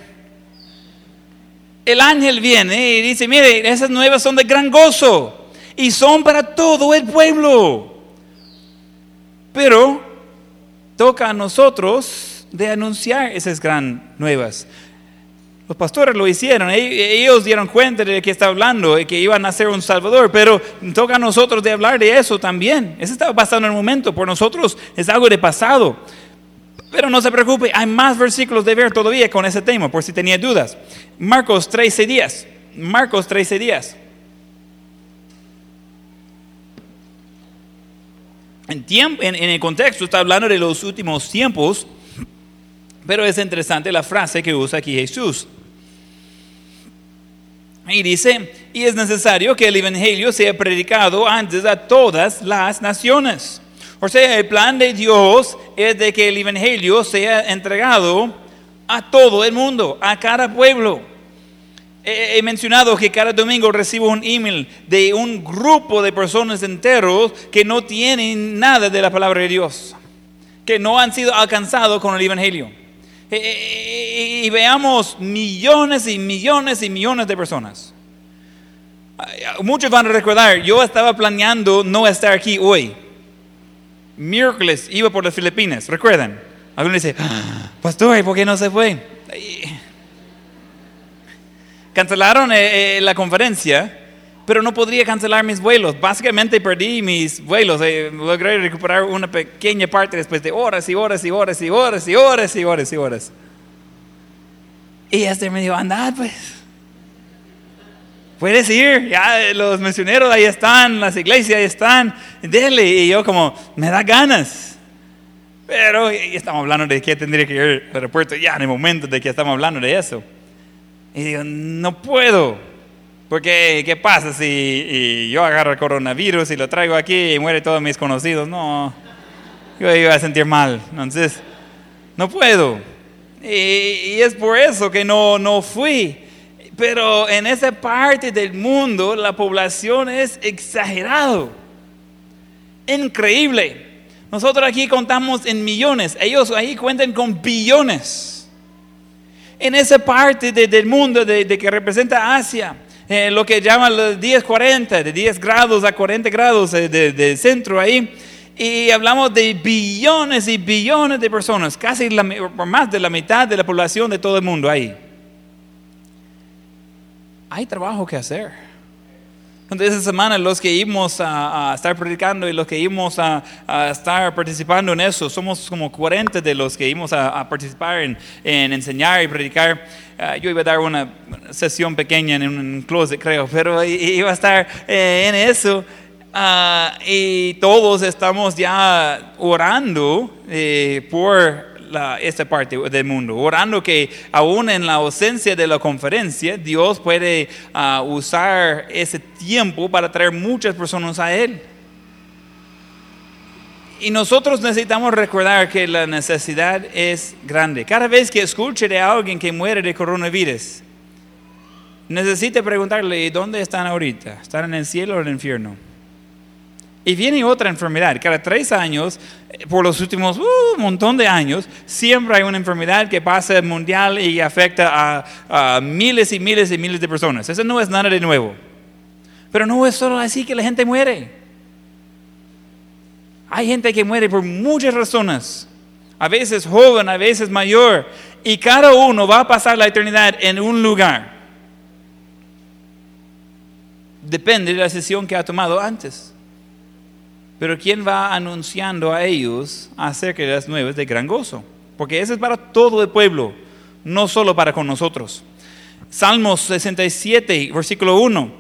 El ángel viene y dice, mire, esas nuevas son de gran gozo y son para todo el pueblo. Pero toca a nosotros de anunciar esas gran nuevas. Los pastores lo hicieron, ellos dieron cuenta de que está hablando, de que iban a ser un salvador, pero toca a nosotros de hablar de eso también. Eso estaba pasando en el momento, por nosotros es algo de pasado. Pero no se preocupe, hay más versículos de ver todavía con ese tema, por si tenía dudas. Marcos 13 días. Marcos 13 días. En el contexto está hablando de los últimos tiempos, pero es interesante la frase que usa aquí Jesús. Y dice, y es necesario que el Evangelio sea predicado antes a todas las naciones. O sea, el plan de Dios es de que el Evangelio sea entregado a todo el mundo, a cada pueblo. He mencionado que cada domingo recibo un email de un grupo de personas enteros que no tienen nada de la palabra de Dios, que no han sido alcanzados con el Evangelio. Y veamos millones y millones y millones de personas. Muchos van a recordar, yo estaba planeando no estar aquí hoy. Miércoles iba por las Filipinas, ¿recuerdan? Algunos dicen, "Ah, pastor, ¿y por qué no se fue? Cancelaron eh, eh, la conferencia, pero no podría cancelar mis vuelos. Básicamente perdí mis vuelos. eh, logré recuperar una pequeña parte después de horas y horas y horas y horas y horas y horas y horas. Y este me dijo, anda pues. Puedes ir, ya los misioneros ahí están, las iglesias ahí están, dele. Y yo como, me da ganas. Pero y estamos hablando de que tendría que ir al aeropuerto ya en el momento de que estamos hablando de eso. Y digo, no puedo. Porque, ¿qué pasa si y yo agarro el coronavirus y lo traigo aquí y muere todos mis conocidos? No, yo iba a sentir mal. Entonces, no puedo. Y, es por eso que no, no fui. Pero en esa parte del mundo la población es exagerado. Increíble. Nosotros aquí contamos en millones. Ellos ahí cuentan con billones en esa parte de- del mundo de, de que representa Asia, eh, lo que llaman los 10-40, de 10 grados a 40 grados eh, de, de centro ahí, y hablamos de billones y billones de personas, casi la, más de la mitad de la población de todo el mundo ahí. Hay trabajo que hacer. Entonces, esa semana los que íbamos a, a estar predicando y los que íbamos a, a estar participando en eso, somos como 40 de los que íbamos a, a participar en, en enseñar y predicar. Ah, yo iba a dar una sesión pequeña en un closet, creo, pero iba a estar eh, en eso. Ah, y todos estamos ya orando eh, por esta parte del mundo, orando que aún en la ausencia de la conferencia, Dios puede ah, usar ese tiempo para traer muchas personas a Él. Y nosotros necesitamos recordar que la necesidad es grande. Cada vez que escuche de alguien que muere de coronavirus, necesite preguntarle, ¿y dónde están ahorita? ¿Están en el cielo o en el infierno? Y viene otra enfermedad. Cada tres años, eh, por los últimos uh, montón de años, siempre hay una enfermedad que pasa mundial y afecta a, a miles y miles y miles de personas. Eso no es nada de nuevo. Pero no es solo así que la gente muere. Hay gente que muere por muchas razones. A veces joven, a veces mayor. Y cada uno va a pasar la eternidad en un lugar. Depende de la decisión que ha tomado antes. Pero ¿quién va anunciando a ellos acerca de las nuevas de gran gozo? Porque eso es para todo el pueblo, no solo para con nosotros. Salmos 67, versículo 1.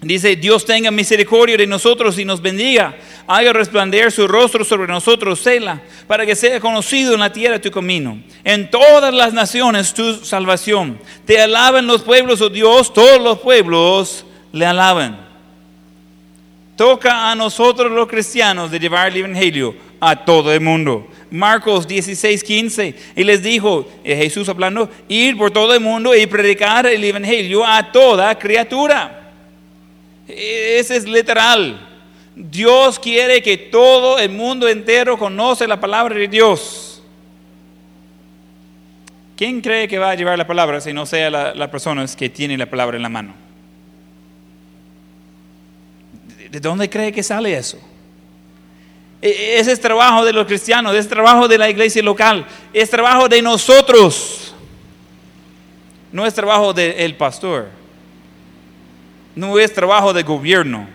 Dice, Dios tenga misericordia de nosotros y nos bendiga. Haga resplandecer su rostro sobre nosotros, Sela, para que sea conocido en la tierra tu camino. En todas las naciones tu salvación. Te alaban los pueblos, oh Dios, todos los pueblos le alaban. Toca a nosotros los cristianos de llevar el Evangelio a todo el mundo. Marcos 16, 15. Y les dijo, eh, Jesús hablando, ir por todo el mundo y predicar el Evangelio a toda criatura. Ese es literal. Dios quiere que todo el mundo entero conoce la palabra de Dios. ¿Quién cree que va a llevar la palabra si no sea la, la persona que tiene la palabra en la mano? ¿De dónde cree que sale eso? E, ese es trabajo de los cristianos, es trabajo de la iglesia local, es trabajo de nosotros. No es trabajo del pastor. No es trabajo del gobierno.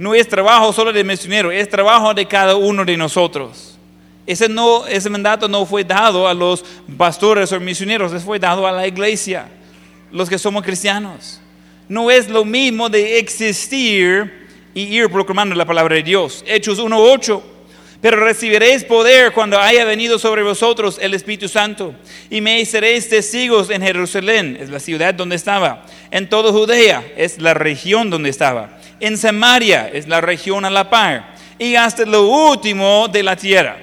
No es trabajo solo del misionero, es trabajo de cada uno de nosotros. Ese, no, ese mandato no fue dado a los pastores o misioneros, fue dado a la iglesia, los que somos cristianos. No es lo mismo de existir y ir proclamando la palabra de Dios. Hechos 1.8. Pero recibiréis poder cuando haya venido sobre vosotros el Espíritu Santo. Y me seréis testigos en Jerusalén, es la ciudad donde estaba. En toda Judea, es la región donde estaba. En Samaria, es la región a la par. Y hasta lo último de la tierra.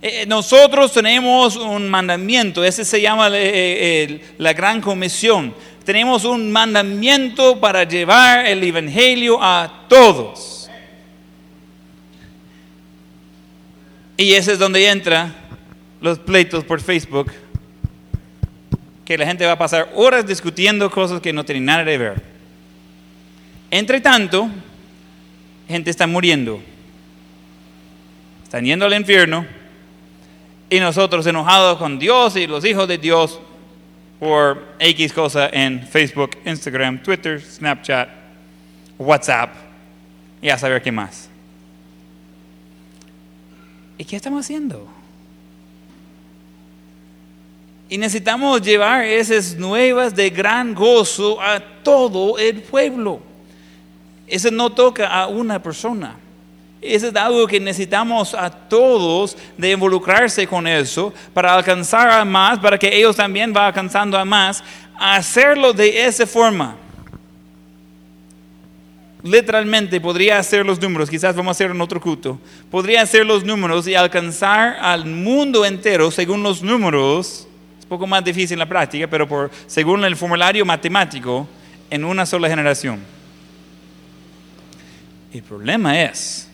Eh, nosotros tenemos un mandamiento, ese se llama eh, la gran comisión tenemos un mandamiento para llevar el Evangelio a todos. Y ese es donde entra los pleitos por Facebook, que la gente va a pasar horas discutiendo cosas que no tienen nada que ver. Entre tanto, gente está muriendo, están yendo al infierno, y nosotros enojados con Dios y los hijos de Dios por X cosa en Facebook, Instagram, Twitter, Snapchat, WhatsApp y a saber qué más. ¿Y qué estamos haciendo? Y necesitamos llevar esas nuevas de gran gozo a todo el pueblo. Eso no toca a una persona. Eso es algo que necesitamos a todos de involucrarse con eso para alcanzar a más, para que ellos también vayan alcanzando a más, hacerlo de esa forma. Literalmente podría hacer los números, quizás vamos a hacer en otro culto, podría hacer los números y alcanzar al mundo entero según los números, es un poco más difícil en la práctica, pero por, según el formulario matemático, en una sola generación. El problema es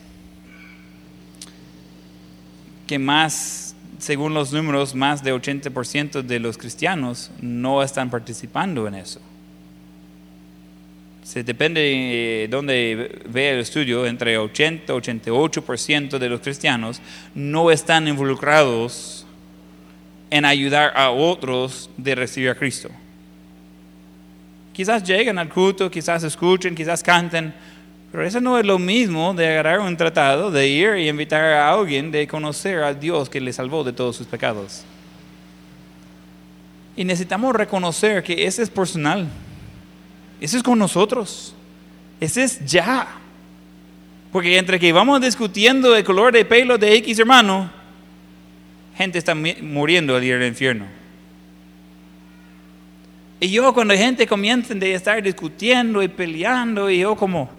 que más, según los números, más de 80% de los cristianos no están participando en eso. Se depende de eh, dónde vea el estudio, entre 80 y 88% de los cristianos no están involucrados en ayudar a otros de recibir a Cristo. Quizás lleguen al culto, quizás escuchen, quizás canten, pero eso no es lo mismo de agarrar un tratado, de ir y invitar a alguien de conocer a Dios que le salvó de todos sus pecados. Y necesitamos reconocer que ese es personal. Ese es con nosotros. Ese es ya. Porque entre que vamos discutiendo el color de pelo de X hermano, gente está muriendo al ir al infierno. Y yo cuando gente comienza a estar discutiendo y peleando, y yo como,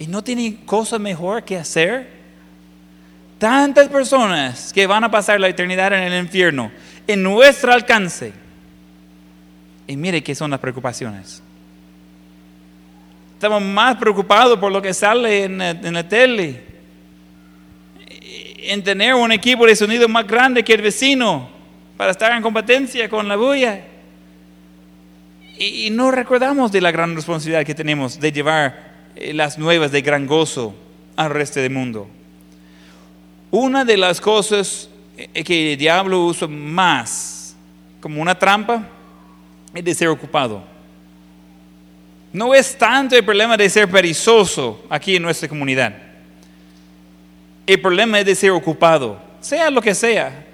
y no tiene cosa mejor que hacer. Tantas personas que van a pasar la eternidad en el infierno, en nuestro alcance. Y mire qué son las preocupaciones. Estamos más preocupados por lo que sale en, en la tele, en tener un equipo de sonido más grande que el vecino para estar en competencia con la bulla. Y, no recordamos de la gran responsabilidad que tenemos de llevar las nuevas de gran gozo al resto del mundo. Una de las cosas eh, que el diablo usa más como una trampa es de ser ocupado. No es tanto el problema de ser perezoso aquí en nuestra comunidad. El problema es de ser ocupado, sea lo que sea.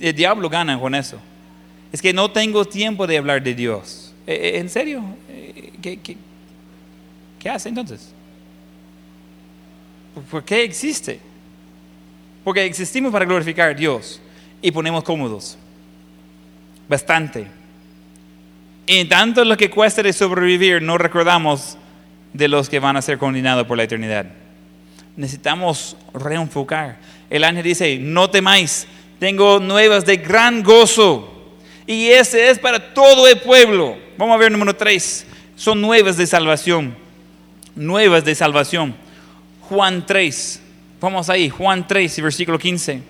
El diablo gana con eso. Es que no tengo tiempo de hablar de Dios. Eh, ¿En serio? ¿Qué, qué, ¿Qué hace entonces? ¿Por qué existe? Porque existimos para glorificar a Dios y ponemos cómodos. Bastante. Y tanto lo que cuesta de sobrevivir, no recordamos de los que van a ser condenados por la eternidad. Necesitamos reenfocar. El ángel dice, no temáis, tengo nuevas de gran gozo. Y ese es para todo el pueblo. Vamos a ver número tres. Son nuevas de salvación nuevas de salvación. Juan 3, vamos ahí, Juan 3, versículo 15.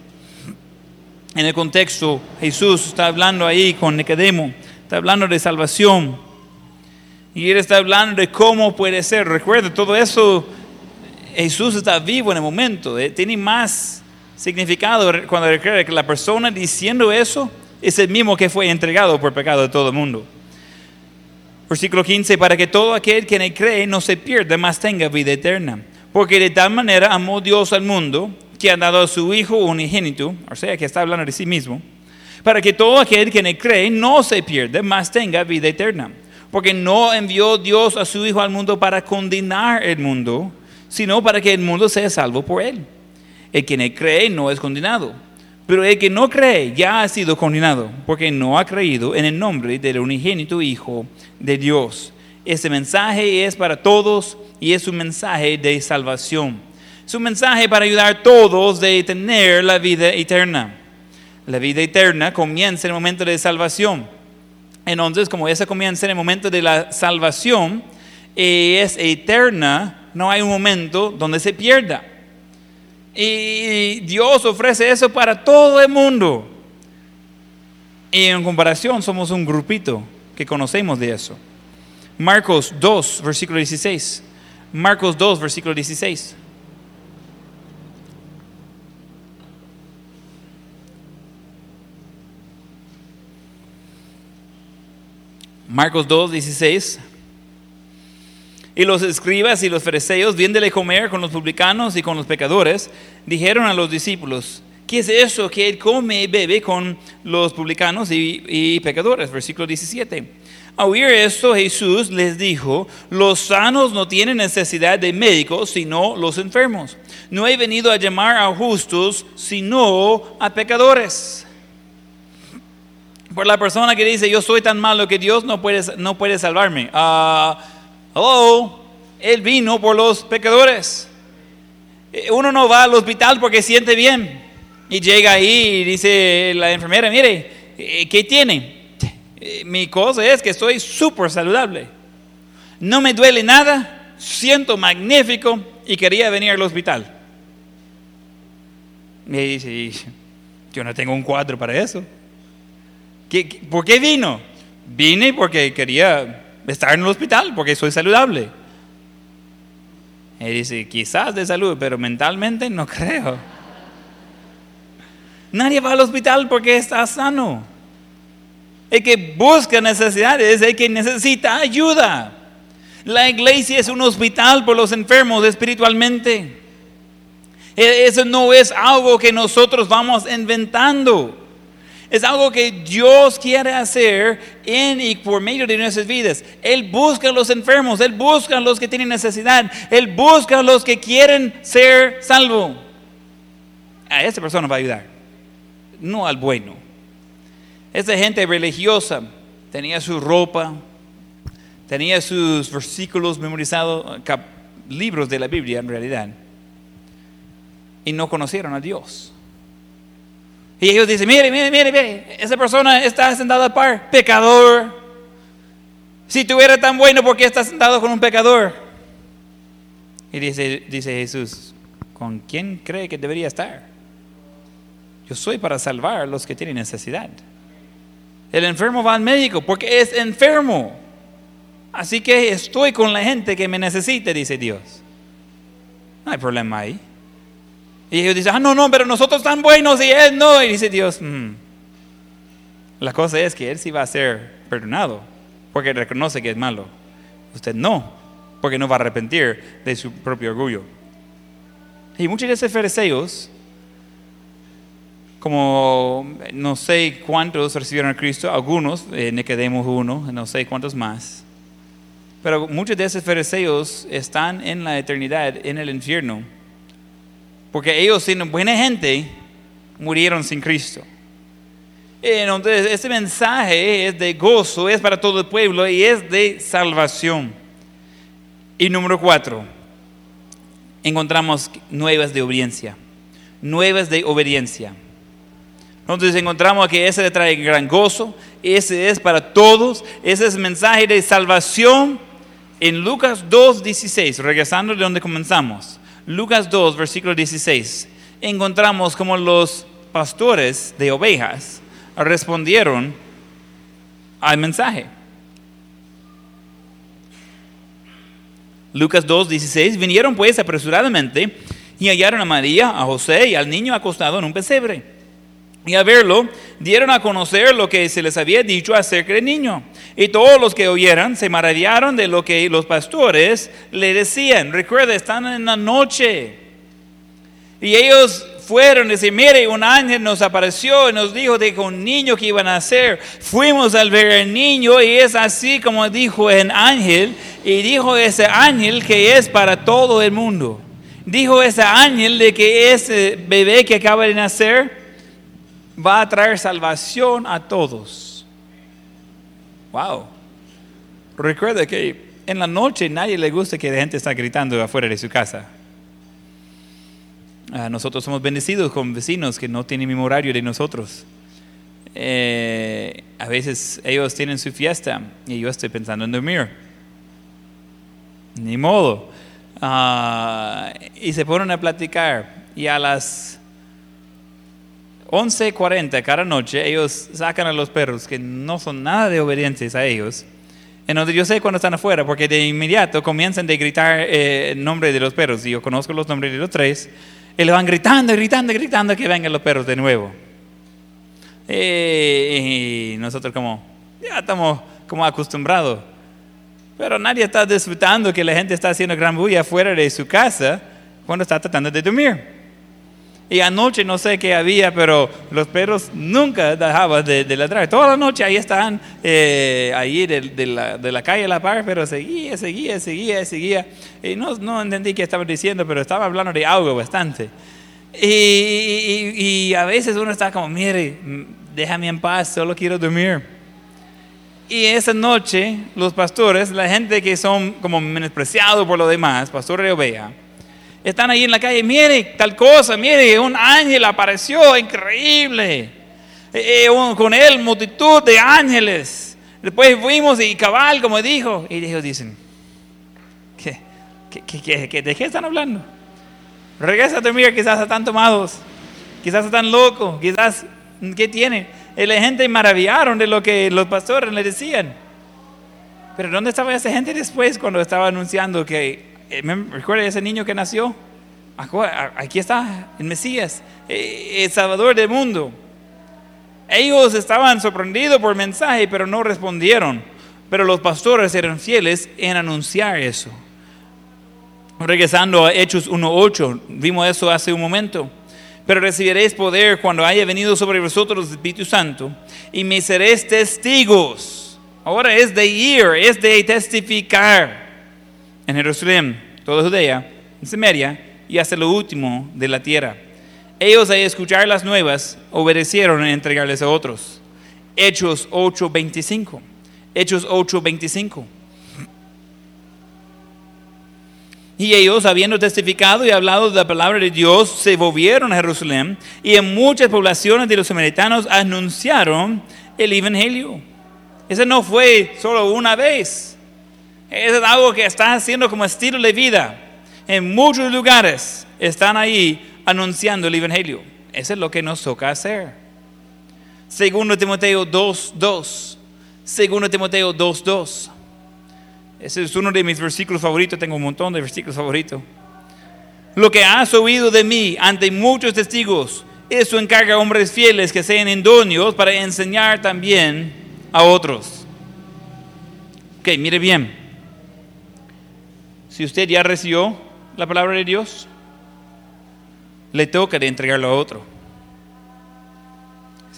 En el contexto, Jesús está hablando ahí con Nicodemo, está hablando de salvación. Y él está hablando de cómo puede ser. Recuerda, todo eso, Jesús está vivo en el momento. eh, Tiene más significado cuando recuerda que la persona diciendo eso es el mismo que fue entregado por pecado de todo el mundo. Versículo 15, para que todo aquel que en cree no se pierda, mas tenga vida eterna. Porque de tal manera amó Dios al mundo, que ha dado a su Hijo unigénito, o sea, que está hablando de sí mismo, para que todo aquel que en cree no se pierda, mas tenga vida eterna. Porque no envió Dios a su Hijo al mundo para condenar el mundo, sino para que el mundo sea salvo por él. El que en cree no es condenado. Pero el que no cree ya ha sido condenado, porque no ha creído en el nombre del unigénito Hijo de Dios. Este mensaje es para todos y es un mensaje de salvación. Es un mensaje para ayudar a todos de tener la vida eterna. La vida eterna comienza en el momento de salvación. Entonces, como esa comienza en el momento de la salvación, y es eterna, no hay un momento donde se pierda. Y Dios ofrece eso para todo el mundo. Y en comparación somos un grupito que conocemos de eso. Marcos 2, versículo 16. Marcos 2, versículo 16. Marcos 2, 16. Y los escribas y los fariseos, viéndole comer con los publicanos y con los pecadores, dijeron a los discípulos, ¿qué es eso que él come y bebe con los publicanos y, pecadores? Versículo 17. A oír esto, Jesús les dijo, los sanos no tienen necesidad de médicos, sino los enfermos. No he venido a llamar a justos, sino a pecadores. Por la persona que dice, yo soy tan malo que Dios no puede, no puede salvarme. Ah, hello, Él vino por los pecadores. Eh, Uno no va al hospital porque siente bien. Y llega ahí y dice la enfermera, mire, eh, ¿qué tiene? Eh, Mi cosa es que estoy súper saludable. No me duele nada, siento magnífico y quería venir al hospital. Y dice, yo no tengo un cuadro para eso. ¿Qué- qué- ¿Por qué vino? Vine porque quería estar en el hospital, porque soy saludable. Y dice, quizás de salud, pero mentalmente no creo. Nadie va al hospital porque está sano. El que busca necesidades, el que necesita ayuda. La iglesia es un hospital por los enfermos espiritualmente. E- Eso no es algo que nosotros vamos inventando. Es algo que Dios quiere hacer en y por medio de nuestras vidas. Él busca a los enfermos, Él busca a los que tienen necesidad, Él busca a los que quieren ser salvos. A esa persona va a ayudar, no al bueno. Esa gente religiosa tenía su ropa, tenía sus versículos memorizados, libros de la Biblia en realidad, y no conocieron a Dios. Y ellos dicen, mire, mire, mire, mire, esa persona está sentada al par, pecador. Si tú eres tan bueno, ¿por qué estás sentado con un pecador? Y dice, dice Jesús, ¿con quién cree que debería estar? Yo soy para salvar a los que tienen necesidad. El enfermo va al médico porque es enfermo. Así que estoy con la gente que me necesite, dice Dios. No hay problema ahí. Y ellos dicen, ah, no, no, pero nosotros tan buenos y él no. Y dice Dios, "Mm, la cosa es que él sí va a ser perdonado porque reconoce que es malo. Usted no, porque no va a arrepentir de su propio orgullo. Y muchos de esos fariseos, como no sé cuántos recibieron a Cristo, algunos, eh, Nicodemo uno, no sé cuántos más, pero muchos de esos fariseos están en la eternidad, en el infierno, porque ellos, siendo buena gente, murieron sin Cristo. Entonces, este mensaje es de gozo, es para todo el pueblo y es de salvación. Y número cuatro, encontramos nuevas de obediencia. Nuevas de obediencia. Entonces encontramos que ese le trae gran gozo, ese es para todos, ese es mensaje de salvación En Lucas 2, 16, regresando de donde comenzamos, Lucas 2, versículo 16, encontramos como los pastores de ovejas respondieron al mensaje. Lucas 2, 16, vinieron pues apresuradamente y hallaron a María, a José y al niño acostado en un pesebre. Y a verlo, dieron a conocer lo que se les había dicho acerca del niño. Y todos los que oyeran se maravillaron de lo que los pastores le decían. Recuerda, están en la noche. Y ellos fueron y decir, mire, un ángel nos apareció y nos dijo de que un niño que iba a nacer. Fuimos al ver el niño y es así como dijo el ángel. Y dijo ese ángel que es para todo el mundo. Dijo ese ángel de que ese bebé que acaba de nacer va a traer salvación a todos. Wow. Recuerda que en la noche nadie le gusta que la gente está gritando afuera de su casa. Ah, nosotros somos bendecidos con vecinos que no tienen mismo horario de nosotros. Eh, a veces ellos tienen su fiesta y yo estoy pensando en dormir. Ni modo. Ah, y se ponen a platicar y a las 11.40 cada noche ellos sacan a los perros que no son nada de obedientes a ellos. En donde yo sé cuando están afuera, porque de inmediato comienzan a gritar eh, el nombre de los perros. Y yo conozco los nombres de los tres. Y le van gritando, gritando, gritando que vengan los perros de nuevo. Eh, y nosotros como, ya estamos como acostumbrados. Pero nadie está disfrutando que la gente está haciendo gran bulla afuera de su casa cuando está tratando de dormir. Y anoche no sé qué había, pero los perros nunca dejaban de, ladrar. Toda la noche ahí estaban, eh, ahí de, la, de, la, calle a la par, pero seguía, seguía, seguía, seguía. Y no, no entendí qué estaban diciendo, pero estaba hablando de algo bastante. Y, y, a veces uno está como, mire, déjame en paz, solo quiero dormir. Y esa noche, los pastores, la gente que son como menospreciados por lo demás, pastores de están ahí en la calle, mire tal cosa, mire, un ángel apareció, increíble. Eh, eh, con él multitud de ángeles. Después fuimos y cabal, como dijo, y ellos dicen, ¿qué, de qué están hablando? Regresa a dormir, quizás están tomados, quizás están locos, quizás, ¿qué tienen? Y la gente maravillaron de lo que los pastores le decían. Pero ¿dónde estaba esa gente después cuando estaba anunciando que eh, recuerda ese niño que nació. Aquí está el Mesías, eh, el Salvador del mundo. Ellos estaban sorprendidos por el mensaje, pero no respondieron. Pero los pastores eran fieles en anunciar eso. Regresando a Hechos 1.8, vimos eso hace un momento. Pero recibiréis poder cuando haya venido sobre vosotros el Espíritu Santo y me seréis testigos. Ahora es de ir, es de testificar en Jerusalén, toda Judea, en Samaria y hasta lo último de la tierra. Ellos al escuchar las nuevas obedecieron en entregarles a otros. Hechos 8:25. Hechos 8:25. Y ellos, habiendo testificado y hablado de la palabra de Dios, se volvieron a Jerusalén y en muchas poblaciones de los samaritanos anunciaron el Evangelio. Ese no fue solo una vez. Es algo que están haciendo como estilo de vida. En muchos lugares están ahí anunciando el Evangelio. Eso es lo que nos toca hacer. Segundo Timoteo 2.2. Segundo Timoteo 2.2. Ese es uno de mis versículos favoritos. Tengo un montón de versículos favoritos. Lo que has oído de mí ante muchos testigos, eso encarga a hombres fieles que sean indonios para enseñar también a otros. Ok, mire bien. Si usted ya recibió la palabra de Dios, le toca de entregarlo a otro.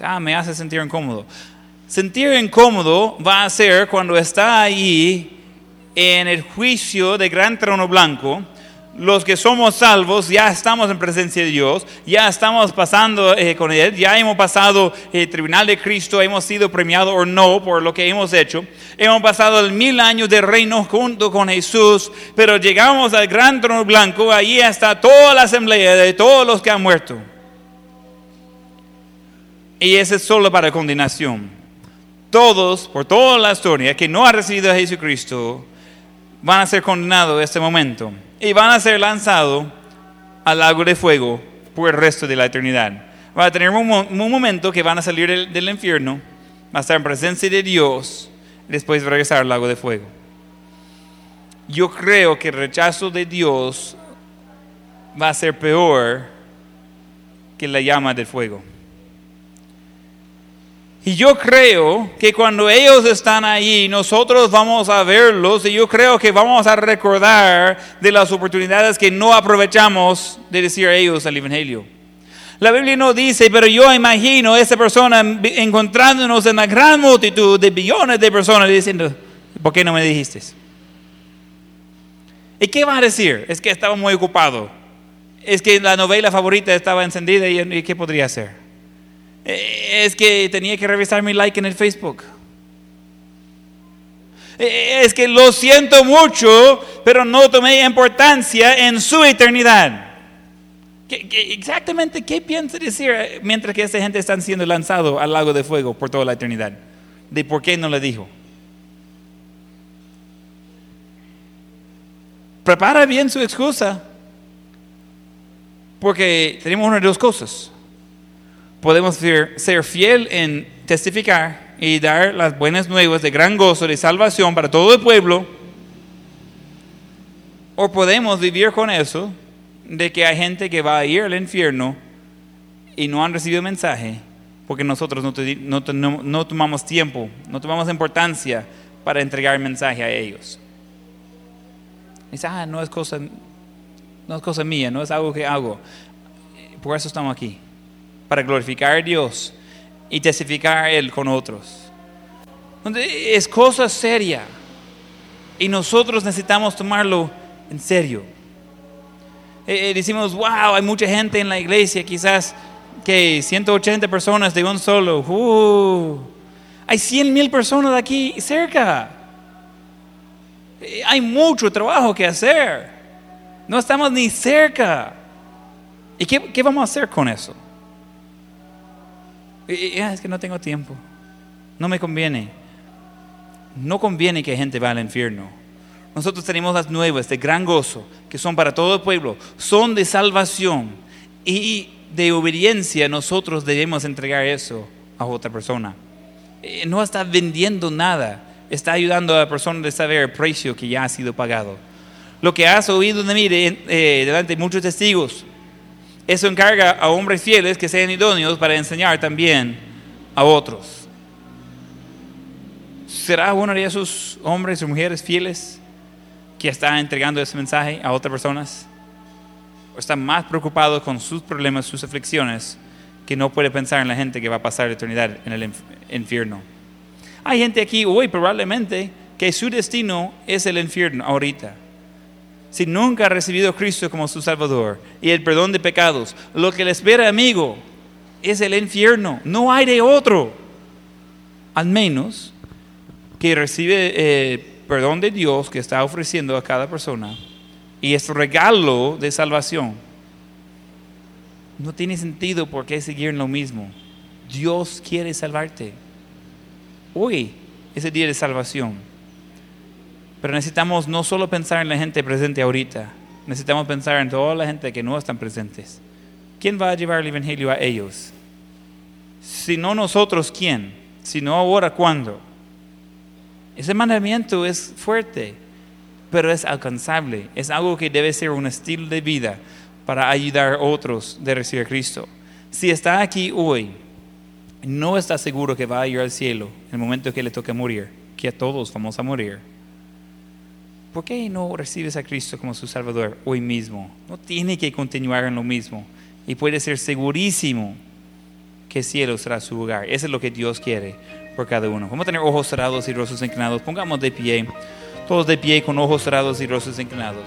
Ah, me hace sentir incómodo. Sentir incómodo va a ser cuando está ahí en el juicio de gran trono blanco los que somos salvos ya estamos en presencia de Dios, ya estamos pasando eh, con Él, ya hemos pasado el tribunal de Cristo, hemos sido premiados o no por lo que hemos hecho, hemos pasado mil años de reino junto con Jesús, pero llegamos al gran trono blanco, ahí está toda la asamblea de todos los que han muerto. Y ese es solo para condenación. Todos, por toda la historia, que no ha recibido a Jesucristo, van a ser condenados en este momento y van a ser lanzados al lago de fuego por el resto de la eternidad. Van a tener un, momento que van a salir del, infierno, van a estar en presencia de Dios después regresar al lago de fuego. Yo creo que el rechazo de Dios va a ser peor que la llama del fuego. Y yo creo que cuando ellos están ahí, nosotros vamos a verlos y yo creo que vamos a recordar de las oportunidades que no aprovechamos de decir a ellos el Evangelio. La Biblia no dice, pero yo imagino a esa persona encontrándonos en la gran multitud de billones de personas diciendo, ¿por qué no me dijiste? ¿Y qué va a decir? Es que estaba muy ocupado. Es que la novela favorita estaba encendida y ¿qué podría hacer? Eh, es que tenía que revisar mi like en el Facebook. Eh, es que lo siento mucho, pero no tomé importancia en su eternidad. exactamente qué piensa decir mientras que esa gente está siendo lanzado al lago de fuego por toda la eternidad? De por qué no le dijo. Prepara bien su excusa. Porque tenemos una de dos cosas podemos ser, fiel en testificar y dar las buenas nuevas de gran gozo, de salvación para todo el pueblo, o podemos vivir con eso de que hay gente que va a ir al infierno y no han recibido mensaje porque nosotros no, tomamos tiempo, no tomamos importancia para entregar mensaje a ellos. Dice, ah, no es cosa, no es cosa mía, no es algo que hago. Por eso estamos aquí para glorificar a Dios y testificar Él con otros. Es cosa seria y nosotros necesitamos tomarlo en serio. Eh, eh, decimos, wow, hay mucha gente en la iglesia, quizás que 180 personas de un solo. Uh, hay 100 mil personas aquí cerca. Eh, hay mucho trabajo que hacer. No estamos ni cerca. ¿Y qué vamos a hacer con eso? Es que no tengo tiempo. No me conviene. No conviene que gente vaya al infierno. Nosotros tenemos las nuevas de gran gozo, que son para todo el pueblo, son de salvación y de obediencia. Nosotros debemos entregar eso a otra persona. Eh, no está vendiendo nada, está ayudando a la persona a saber el precio que ya ha sido pagado. Lo que has oído de mí eh, delante de muchos testigos, eso encarga a hombres fieles que sean idóneos para enseñar también a otros. ¿Será uno de esos hombres o mujeres fieles que está entregando ese mensaje a otras personas? ¿O está más preocupado con sus problemas, sus aflicciones, que no puede pensar en la gente que va a pasar la eternidad en el infierno? Hay gente aquí hoy probablemente que su destino es el infierno ahorita si nunca ha recibido a Cristo como su Salvador y el perdón de pecados, lo que le espera, amigo, es el infierno. No hay de otro. Al menos que recibe eh, perdón de Dios que está ofreciendo a cada persona y es regalo de salvación. No tiene sentido por qué seguir en lo mismo. Dios quiere salvarte. Hoy es el día de salvación. Pero necesitamos no solo pensar en la gente presente ahorita, necesitamos pensar en toda la gente que no están presentes. ¿Quién va a llevar el Evangelio a ellos? Si no nosotros, ¿quién? Si no ahora, ¿cuándo? Ese mandamiento es fuerte, pero es alcanzable. Es algo que debe ser un estilo de vida para ayudar a otros de recibir a Cristo. Si está aquí hoy, no está seguro que va a ir al cielo en el momento que le toque morir, que a todos vamos a morir ¿por qué no recibes a Cristo como su Salvador hoy mismo? No tiene que continuar en lo mismo y puede ser segurísimo que el cielo será su lugar. Eso es lo que Dios quiere por cada uno. Vamos a tener ojos cerrados y rostros inclinados. Pongamos de pie, todos de pie con ojos cerrados y rostros inclinados.